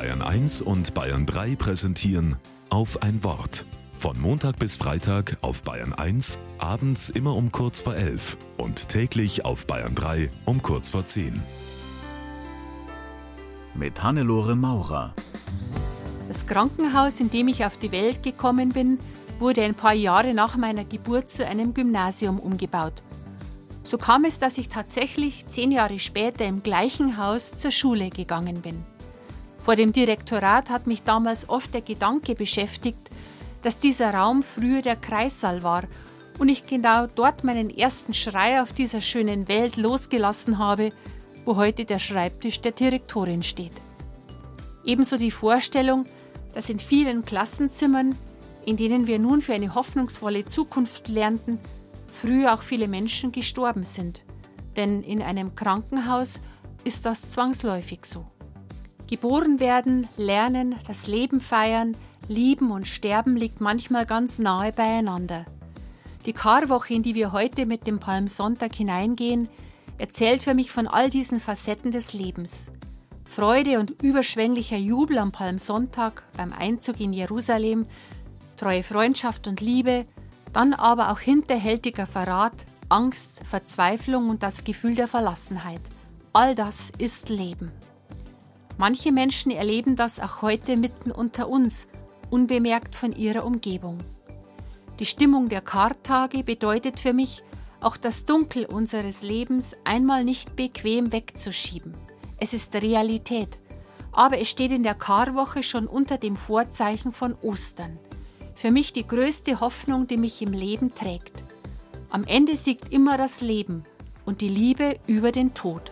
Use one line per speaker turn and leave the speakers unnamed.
Bayern 1 und Bayern 3 präsentieren auf ein Wort. Von Montag bis Freitag auf Bayern 1, abends immer um kurz vor 11 und täglich auf Bayern 3 um kurz vor 10.
Mit Hannelore Maurer.
Das Krankenhaus, in dem ich auf die Welt gekommen bin, wurde ein paar Jahre nach meiner Geburt zu einem Gymnasium umgebaut. So kam es, dass ich tatsächlich zehn Jahre später im gleichen Haus zur Schule gegangen bin. Vor dem Direktorat hat mich damals oft der Gedanke beschäftigt, dass dieser Raum früher der Kreissaal war und ich genau dort meinen ersten Schrei auf dieser schönen Welt losgelassen habe, wo heute der Schreibtisch der Direktorin steht. Ebenso die Vorstellung, dass in vielen Klassenzimmern, in denen wir nun für eine hoffnungsvolle Zukunft lernten, früher auch viele Menschen gestorben sind. Denn in einem Krankenhaus ist das zwangsläufig so. Geboren werden, lernen, das Leben feiern, lieben und sterben liegt manchmal ganz nahe beieinander. Die Karwoche, in die wir heute mit dem Palmsonntag hineingehen, erzählt für mich von all diesen Facetten des Lebens. Freude und überschwänglicher Jubel am Palmsonntag beim Einzug in Jerusalem, treue Freundschaft und Liebe, dann aber auch hinterhältiger Verrat, Angst, Verzweiflung und das Gefühl der Verlassenheit. All das ist Leben. Manche Menschen erleben das auch heute mitten unter uns, unbemerkt von ihrer Umgebung. Die Stimmung der Kartage bedeutet für mich, auch das Dunkel unseres Lebens einmal nicht bequem wegzuschieben. Es ist Realität, aber es steht in der Karwoche schon unter dem Vorzeichen von Ostern. Für mich die größte Hoffnung, die mich im Leben trägt. Am Ende siegt immer das Leben und die Liebe über den Tod.